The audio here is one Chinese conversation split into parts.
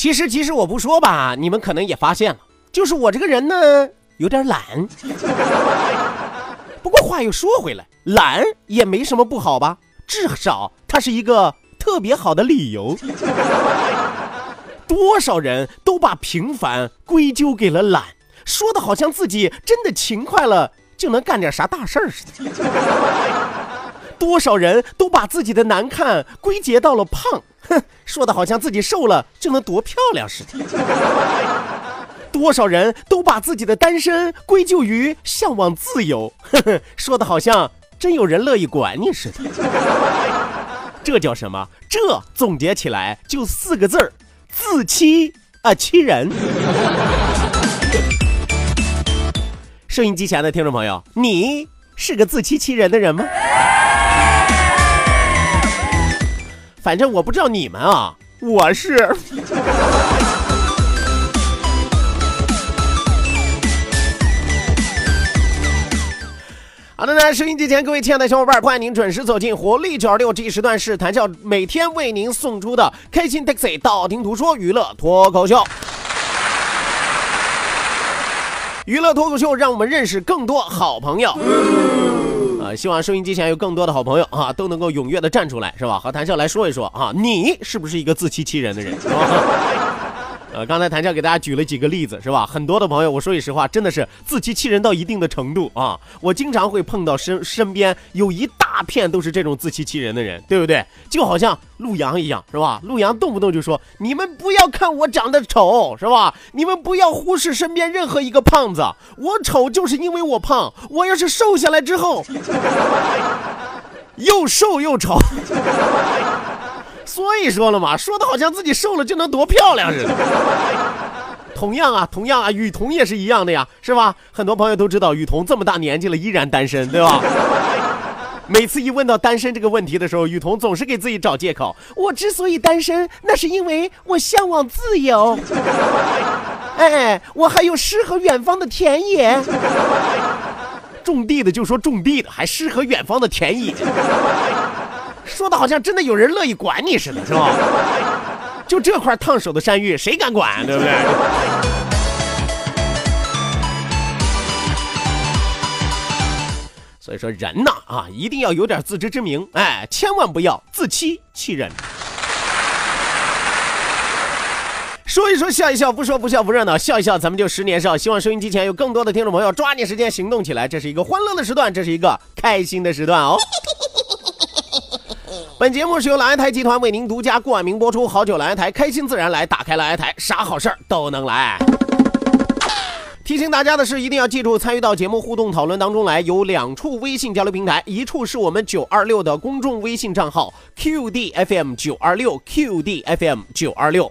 其实，即使我不说吧，你们可能也发现了，就是我这个人呢有点懒。不过话又说回来，懒也没什么不好吧？至少它是一个特别好的理由。多少人都把平凡归咎给了懒，说的好像自己真的勤快了就能干点啥大事儿似的。多少人都把自己的难看归结到了胖。哼，说的好像自己瘦了就能多漂亮似的。多少人都把自己的单身归咎于向往自由，哼哼，说的好像真有人乐意管你似的。这叫什么？这总结起来就四个字儿：自欺啊欺人。收音机前的听众朋友，你是个自欺欺人的人吗？反正我不知道你们啊，我是。好的呢，收音机前各位亲爱的小伙伴，欢迎您准时走进活力九二六这一时段是谈笑每天为您送出的开心 taxi 道听途说娱乐脱口秀。娱乐脱口秀，让我们认识更多好朋友。希望收音机前有更多的好朋友啊，都能够踊跃的站出来，是吧？和谭笑来说一说啊，你是不是一个自欺欺人的人？呃，刚才谭笑给大家举了几个例子，是吧？很多的朋友，我说句实话，真的是自欺欺人到一定的程度啊！我经常会碰到身身边有一大片都是这种自欺欺人的人，对不对？就好像陆阳一样，是吧？陆阳动不动就说：“你们不要看我长得丑，是吧？你们不要忽视身边任何一个胖子，我丑就是因为我胖，我要是瘦下来之后，又瘦又丑。”所以说了嘛，说的好像自己瘦了就能多漂亮似的。同样啊，同样啊，雨桐也是一样的呀，是吧？很多朋友都知道，雨桐这么大年纪了依然单身，对吧？每次一问到单身这个问题的时候，雨桐总是给自己找借口。我之所以单身，那是因为我向往自由。哎，我还有诗和远方的田野。种地的就说种地的，还诗和远方的田野。说的好像真的有人乐意管你似的，是吧？就这块烫手的山芋，谁敢管，对不对？所以说人呐，啊，一定要有点自知之明，哎，千万不要自欺欺人。说一说笑一笑，不说不笑不热闹，笑一笑咱们就十年少。希望收音机前有更多的听众朋友抓紧时间行动起来，这是一个欢乐的时段，这是一个开心的时段哦。本节目是由蓝台集团为您独家冠名播出，好酒蓝台，开心自然来，打开蓝台，啥好事儿都能来。提醒大家的是，一定要记住参与到节目互动讨论当中来，有两处微信交流平台，一处是我们九二六的公众微信账号 QDFM 九二六 QDFM 九二六。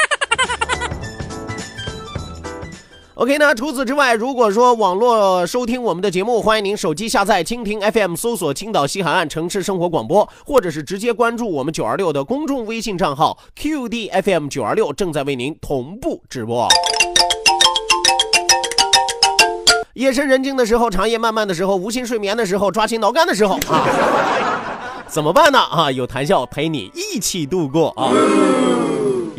OK，那除此之外，如果说网络收听我们的节目，欢迎您手机下载蜻蜓 FM，搜索青岛西海岸城市生活广播，或者是直接关注我们九二六的公众微信账号 QDFM 九二六，正在为您同步直播。夜深人静的时候，长夜漫漫的时候，无心睡眠的时候，抓心挠肝的时候啊。怎么办呢？啊，有谈笑陪你一起度过啊。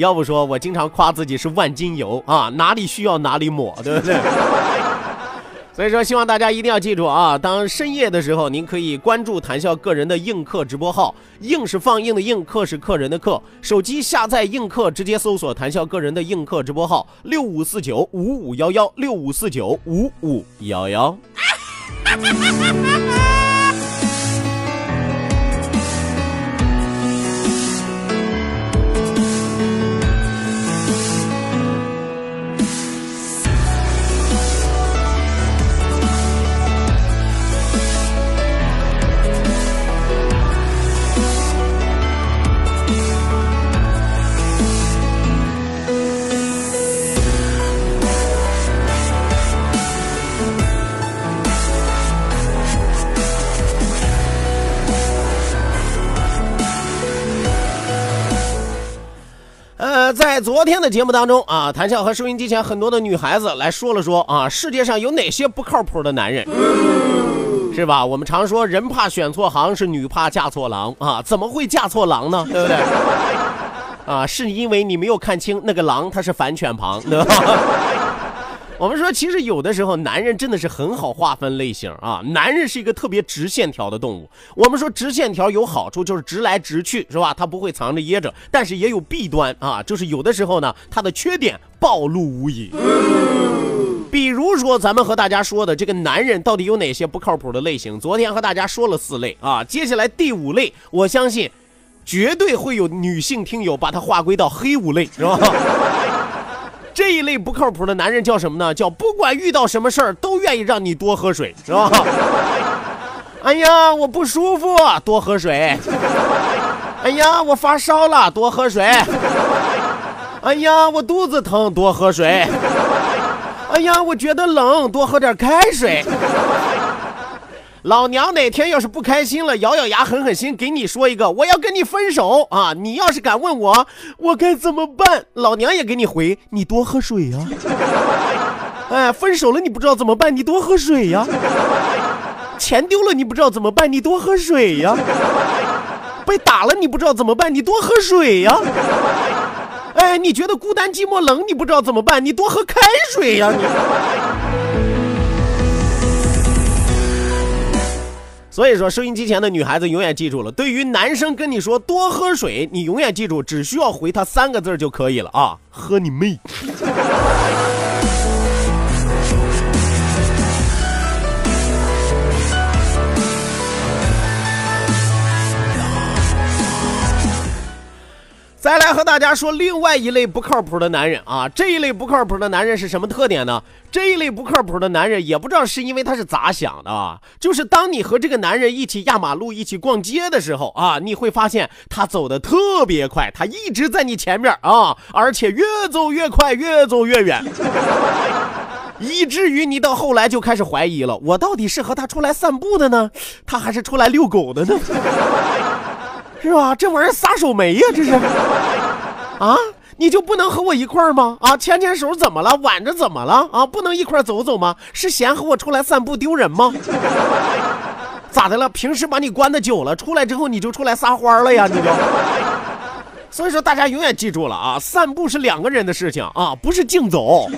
要不说我经常夸自己是万金油啊，哪里需要哪里抹，对不对？所以说，希望大家一定要记住啊！当深夜的时候，您可以关注谈笑个人的映客直播号，映是放映的映，客是客人的客。手机下载映客，直接搜索谈笑个人的映客直播号六五四九五五幺幺六五四九五五幺幺。在昨天的节目当中啊，谭笑和收音机前很多的女孩子来说了说啊，世界上有哪些不靠谱的男人，是吧？我们常说人怕选错行，是女怕嫁错郎啊，怎么会嫁错郎呢？对不对？啊，是因为你没有看清那个狼，它是反犬旁，对吧？我们说，其实有的时候男人真的是很好划分类型啊。男人是一个特别直线条的动物。我们说直线条有好处，就是直来直去，是吧？他不会藏着掖着，但是也有弊端啊，就是有的时候呢，他的缺点暴露无遗。比如说，咱们和大家说的这个男人到底有哪些不靠谱的类型？昨天和大家说了四类啊，接下来第五类，我相信绝对会有女性听友把它划归到黑五类，是吧？这一类不靠谱的男人叫什么呢？叫不管遇到什么事儿都愿意让你多喝水，是吧？哎呀，我不舒服，多喝水。哎呀，我发烧了，多喝水。哎呀，我肚子疼，多喝水。哎呀，我觉得冷，多喝点开水。老娘哪天要是不开心了，咬咬牙狠狠心给你说一个，我要跟你分手啊！你要是敢问我，我该怎么办？老娘也给你回，你多喝水呀！哎，分手了你不知道怎么办？你多喝水呀！钱丢了你不知道怎么办？你多喝水呀！被打了你不知道怎么办？你多喝水呀！哎，你觉得孤单寂寞冷你不知道怎么办？你多喝开水呀！你。所以说，收音机前的女孩子永远记住了，对于男生跟你说多喝水，你永远记住，只需要回他三个字就可以了啊，喝你妹！再来和大家说另外一类不靠谱的男人啊，这一类不靠谱的男人是什么特点呢？这一类不靠谱的男人也不知道是因为他是咋想的啊，就是当你和这个男人一起压马路、一起逛街的时候啊，你会发现他走的特别快，他一直在你前面啊，而且越走越快，越走越远，以至于你到后来就开始怀疑了，我到底是和他出来散步的呢，他还是出来遛狗的呢？是吧？这玩意儿撒手没呀？这是，啊，你就不能和我一块儿吗？啊，牵牵手怎么了？挽着怎么了？啊，不能一块儿走走吗？是嫌和我出来散步丢人吗？咋的了？平时把你关的久了，出来之后你就出来撒欢了呀？你就。所以说，大家永远记住了啊，散步是两个人的事情啊，不是竞走。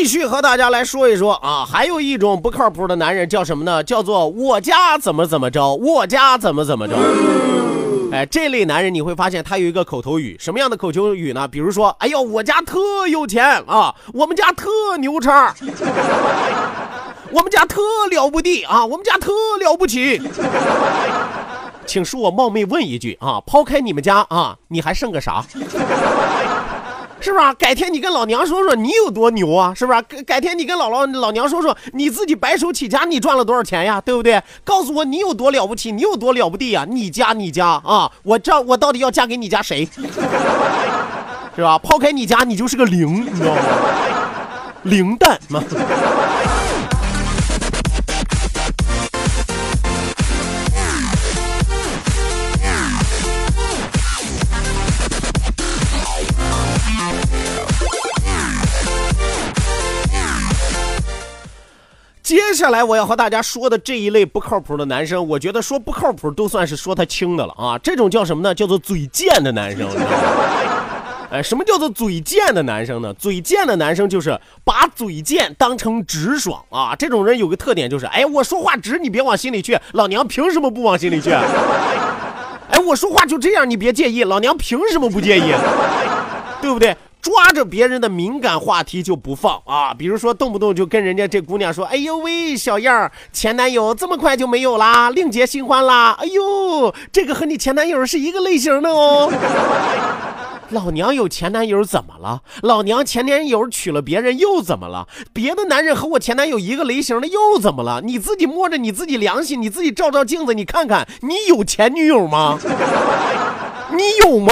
继续和大家来说一说啊，还有一种不靠谱的男人叫什么呢？叫做我家怎么怎么着，我家怎么怎么着。哎，这类男人你会发现他有一个口头语，什么样的口头语呢？比如说，哎呦，我家特有钱啊，我们家特牛叉，我们家特了不地啊，我们家特了不起。请恕我冒昧问一句啊，抛开你们家啊，你还剩个啥？是吧？改天你跟老娘说说你有多牛啊？是不是？改改天你跟姥姥老娘说说你自己白手起家你赚了多少钱呀？对不对？告诉我你有多了不起，你有多了不得呀？你家你家啊！我这我到底要嫁给你家谁？是吧？抛开你家，你就是个零，你知道吗？零蛋吗？下来我要和大家说的这一类不靠谱的男生，我觉得说不靠谱都算是说他轻的了啊。这种叫什么呢？叫做嘴贱的男生。哎，什么叫做嘴贱的男生呢？嘴贱的男生就是把嘴贱当成直爽啊。这种人有个特点就是，哎，我说话直，你别往心里去。老娘凭什么不往心里去？哎，我说话就这样，你别介意。老娘凭什么不介意？对不对？抓着别人的敏感话题就不放啊！比如说，动不动就跟人家这姑娘说：“哎呦喂，小样儿，前男友这么快就没有啦，另结新欢啦！哎呦，这个和你前男友是一个类型的哦。”老娘有前男友怎么了？老娘前男友娶了别人又怎么了？别的男人和我前男友一个类型的又怎么了？你自己摸着你自己良心，你自己照照镜子，你看看，你有前女友吗？你有吗？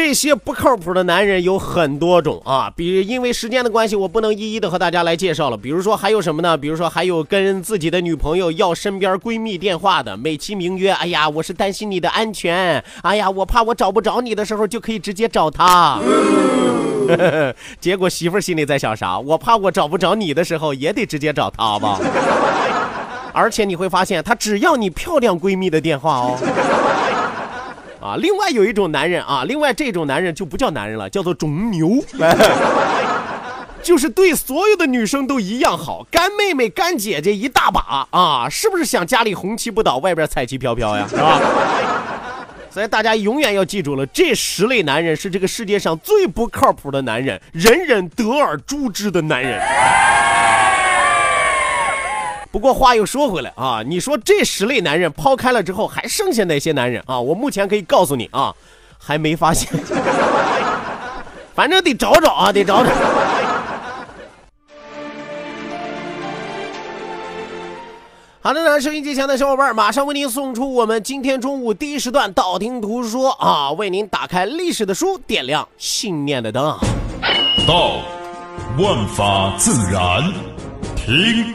这些不靠谱的男人有很多种啊，比因为时间的关系，我不能一一的和大家来介绍了。比如说还有什么呢？比如说还有跟自己的女朋友要身边闺蜜电话的，美其名曰：“哎呀，我是担心你的安全，哎呀，我怕我找不着你的时候就可以直接找他。”结果媳妇心里在想啥？我怕我找不着你的时候也得直接找他吧。而且你会发现，他只要你漂亮闺蜜的电话哦。啊，另外有一种男人啊，另外这种男人就不叫男人了，叫做种牛，就是对所有的女生都一样好，干妹妹、干姐姐一大把啊，是不是想家里红旗不倒，外边彩旗飘飘呀，是吧？所以大家永远要记住了，这十类男人是这个世界上最不靠谱的男人，人人得而诛之的男人。不过话又说回来啊，你说这十类男人抛开了之后，还剩下哪些男人啊？我目前可以告诉你啊，还没发现，反正得找找啊，得找找。好的呢，收音机前的小伙伴，马上为您送出我们今天中午第一时段道听途说啊，为您打开历史的书，点亮信念的灯。道，万法自然；听。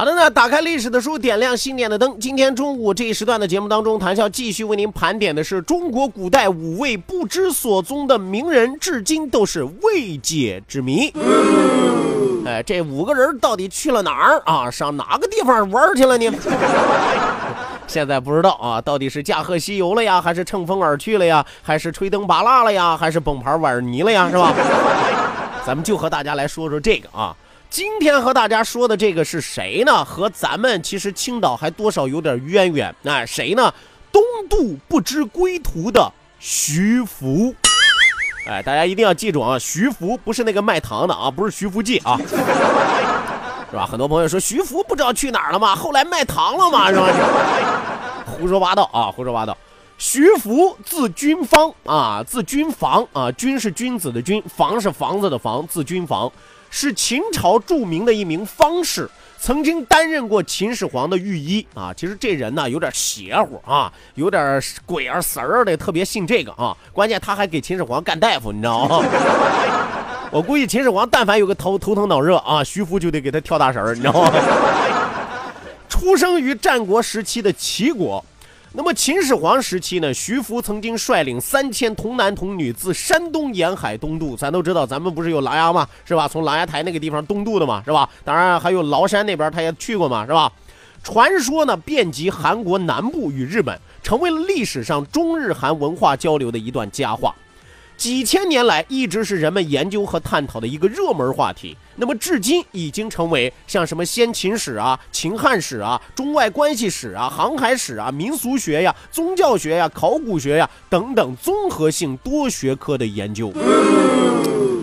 好的呢，打开历史的书，点亮信念的灯。今天中午这一时段的节目当中，谈笑继续为您盘点的是中国古代五位不知所踪的名人，至今都是未解之谜。哎，这五个人到底去了哪儿啊？上哪个地方玩去了呢？现在不知道啊，到底是驾鹤西游了呀，还是乘风而去了呀，还是吹灯拔蜡了呀，还是崩盘玩泥了呀？是吧？咱们就和大家来说说这个啊。今天和大家说的这个是谁呢？和咱们其实青岛还多少有点渊源。那，谁呢？东渡不知归途的徐福。哎，大家一定要记住啊，徐福不是那个卖糖的啊，不是徐福记啊，是吧？很多朋友说徐福不知道去哪儿了吗？后来卖糖了吗？是吧？胡说八道啊，胡说八道。徐福字君方啊，字君房啊，君是君子的君，房是房子的房，字君房。是秦朝著名的一名方士，曾经担任过秦始皇的御医啊。其实这人呢有点邪乎啊，有点鬼儿神儿的，特别信这个啊。关键他还给秦始皇干大夫，你知道吗？我估计秦始皇但凡有个头头疼脑热啊，徐福就得给他跳大神儿，你知道吗？出生于战国时期的齐国。那么秦始皇时期呢，徐福曾经率领三千童男童女自山东沿海东渡。咱都知道，咱们不是有琅琊吗？是吧？从琅琊台那个地方东渡的嘛，是吧？当然还有崂山那边他也去过嘛，是吧？传说呢，遍及韩国南部与日本，成为了历史上中日韩文化交流的一段佳话。几千年来一直是人们研究和探讨的一个热门话题。那么，至今已经成为像什么先秦史啊、秦汉史啊、中外关系史啊、航海史啊、民俗学呀、宗教学呀、考古学呀等等综合性多学科的研究。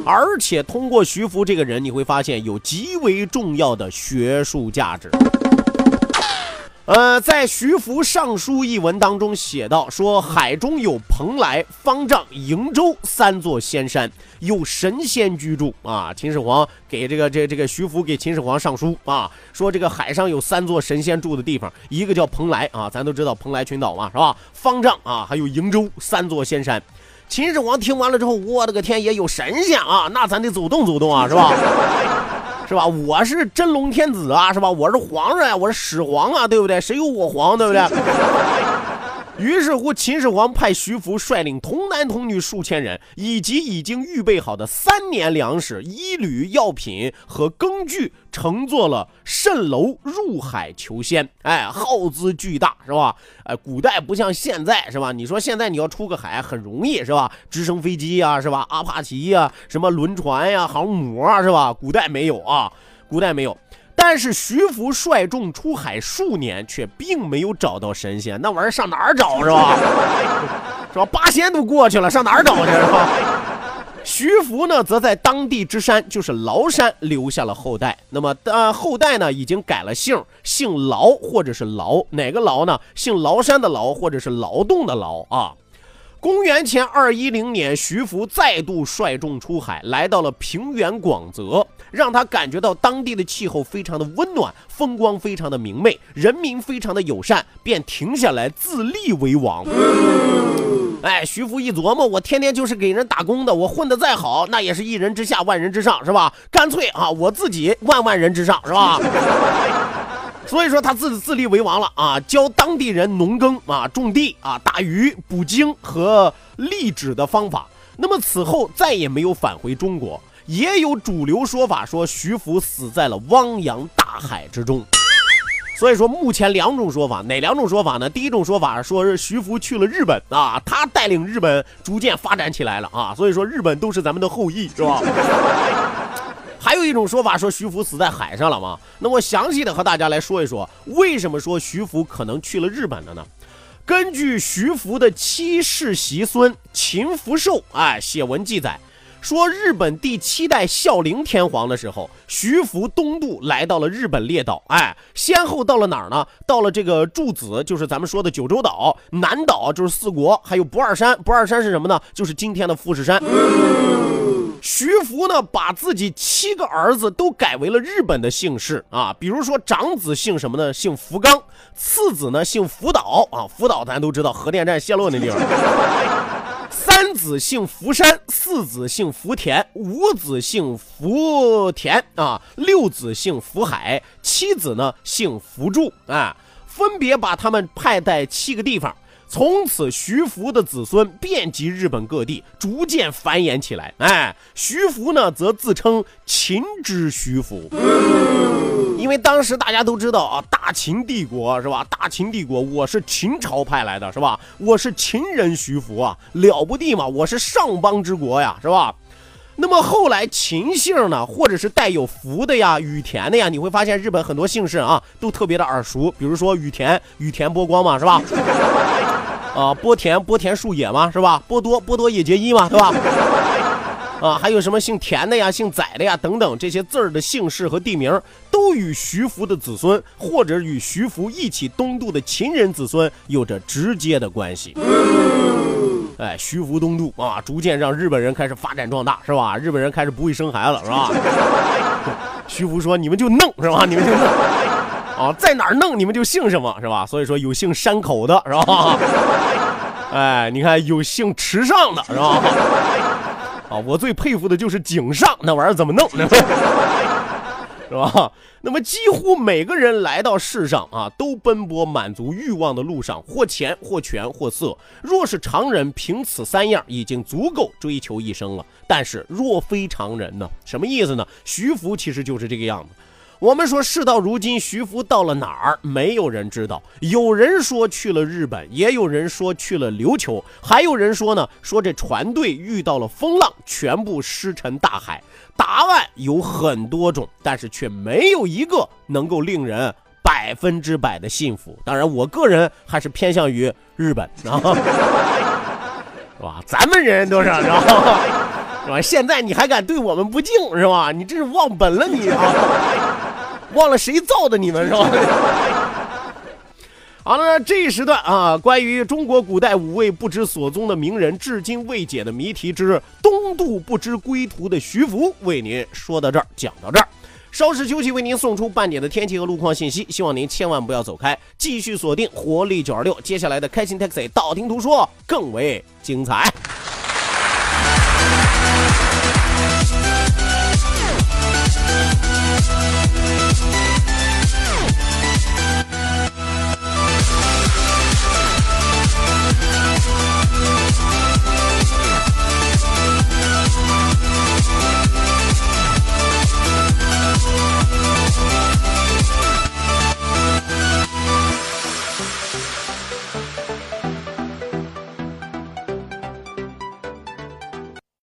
而且，通过徐福这个人，你会发现有极为重要的学术价值。呃，在徐福上书一文当中写到说，海中有蓬莱、方丈、瀛洲三座仙山，有神仙居住啊。秦始皇给这个这这个徐福给秦始皇上书啊，说这个海上有三座神仙住的地方，一个叫蓬莱啊，咱都知道蓬莱群岛嘛，是吧？方丈啊，还有瀛洲三座仙山。秦始皇听完了之后，我的个天爷，有神仙啊，那咱得走动走动啊，是吧？是吧？我是真龙天子啊，是吧？我是皇上呀，我是始皇啊，对不对？谁有我皇，对不对？于是乎，秦始皇派徐福率领童男童女数千人，以及已经预备好的三年粮食、衣履、药品和耕具，乘坐了蜃楼入海求仙。哎，耗资巨大，是吧？哎，古代不像现在，是吧？你说现在你要出个海很容易，是吧？直升飞机呀，是吧？阿帕奇呀，什么轮船呀，航母啊，是吧？古代没有啊，古代没有。但是徐福率众出海数年，却并没有找到神仙，那玩意儿上哪儿找是吧？是吧？八仙都过去了，上哪儿找去是吧？徐福呢，则在当地之山，就是崂山，留下了后代。那么，呃，后代呢，已经改了姓，姓劳或者是劳，哪个劳呢？姓崂山的劳，或者是劳动的劳啊。公元前二一零年，徐福再度率众出海，来到了平原广泽，让他感觉到当地的气候非常的温暖，风光非常的明媚，人民非常的友善，便停下来自立为王。哎，徐福一琢磨，我天天就是给人打工的，我混得再好，那也是一人之下，万人之上，是吧？干脆啊，我自己万万人之上，是吧？所以说他自自立为王了啊，教当地人农耕啊、种地啊、打鱼、捕鲸和立纸的方法。那么此后再也没有返回中国。也有主流说法说徐福死在了汪洋大海之中。所以说目前两种说法，哪两种说法呢？第一种说法说是徐福去了日本啊，他带领日本逐渐发展起来了啊，所以说日本都是咱们的后裔，是吧？还有一种说法说徐福死在海上了吗？那我详细的和大家来说一说，为什么说徐福可能去了日本了呢？根据徐福的七世袭孙秦福寿哎写文记载，说日本第七代孝灵天皇的时候，徐福东渡来到了日本列岛，哎，先后到了哪儿呢？到了这个柱子，就是咱们说的九州岛；南岛就是四国，还有不二山。不二山是什么呢？就是今天的富士山。徐福呢，把自己七个儿子都改为了日本的姓氏啊，比如说长子姓什么呢？姓福冈，次子呢姓福岛啊，福岛咱都知道核电站泄漏那地方。三子姓福山，四子姓福田，五子姓福田啊，六子姓福海，七子呢姓福柱啊，分别把他们派在七个地方。从此，徐福的子孙遍及日本各地，逐渐繁衍起来。哎，徐福呢，则自称秦之徐福，因为当时大家都知道啊，大秦帝国是吧？大秦帝国，我是秦朝派来的，是吧？我是秦人徐福啊，了不地嘛！我是上邦之国呀，是吧？那么后来秦姓呢，或者是带有福的呀、羽田的呀，你会发现日本很多姓氏啊，都特别的耳熟，比如说羽田，羽田波光嘛，是吧？啊，波田波田树野嘛，是吧？波多波多野结衣嘛，对吧？啊，还有什么姓田的呀、姓载的呀等等，这些字儿的姓氏和地名，都与徐福的子孙，或者与徐福一起东渡的秦人子孙有着直接的关系。哎，徐福东渡啊，逐渐让日本人开始发展壮大，是吧？日本人开始不会生孩子，是吧？徐福说：“你们就弄，是吧？你们就弄。”啊，在哪儿弄你们就姓什么是吧？所以说有姓山口的是吧？哎，你看有姓池上的是吧？啊，我最佩服的就是井上那玩意儿怎么弄呢？是吧？那么几乎每个人来到世上啊，都奔波满足欲望的路上，或钱或权或色。若是常人，凭此三样已经足够追求一生了。但是若非常人呢？什么意思呢？徐福其实就是这个样子。我们说，事到如今，徐福到了哪儿？没有人知道。有人说去了日本，也有人说去了琉球，还有人说呢，说这船队遇到了风浪，全部失沉大海。答案有很多种，但是却没有一个能够令人百分之百的信服。当然，我个人还是偏向于日本，啊，是吧？咱们人都是，是吧？是吧？现在你还敢对我们不敬，是吧？你这是忘本了，你啊！忘了谁造的你们是吧？好了，这一时段啊，关于中国古代五位不知所踪的名人至今未解的谜题之东渡不知归途的徐福，为您说到这儿，讲到这儿。稍事休息，为您送出半点的天气和路况信息，希望您千万不要走开，继续锁定活力九二六，接下来的开心 taxi 道听途说更为精彩。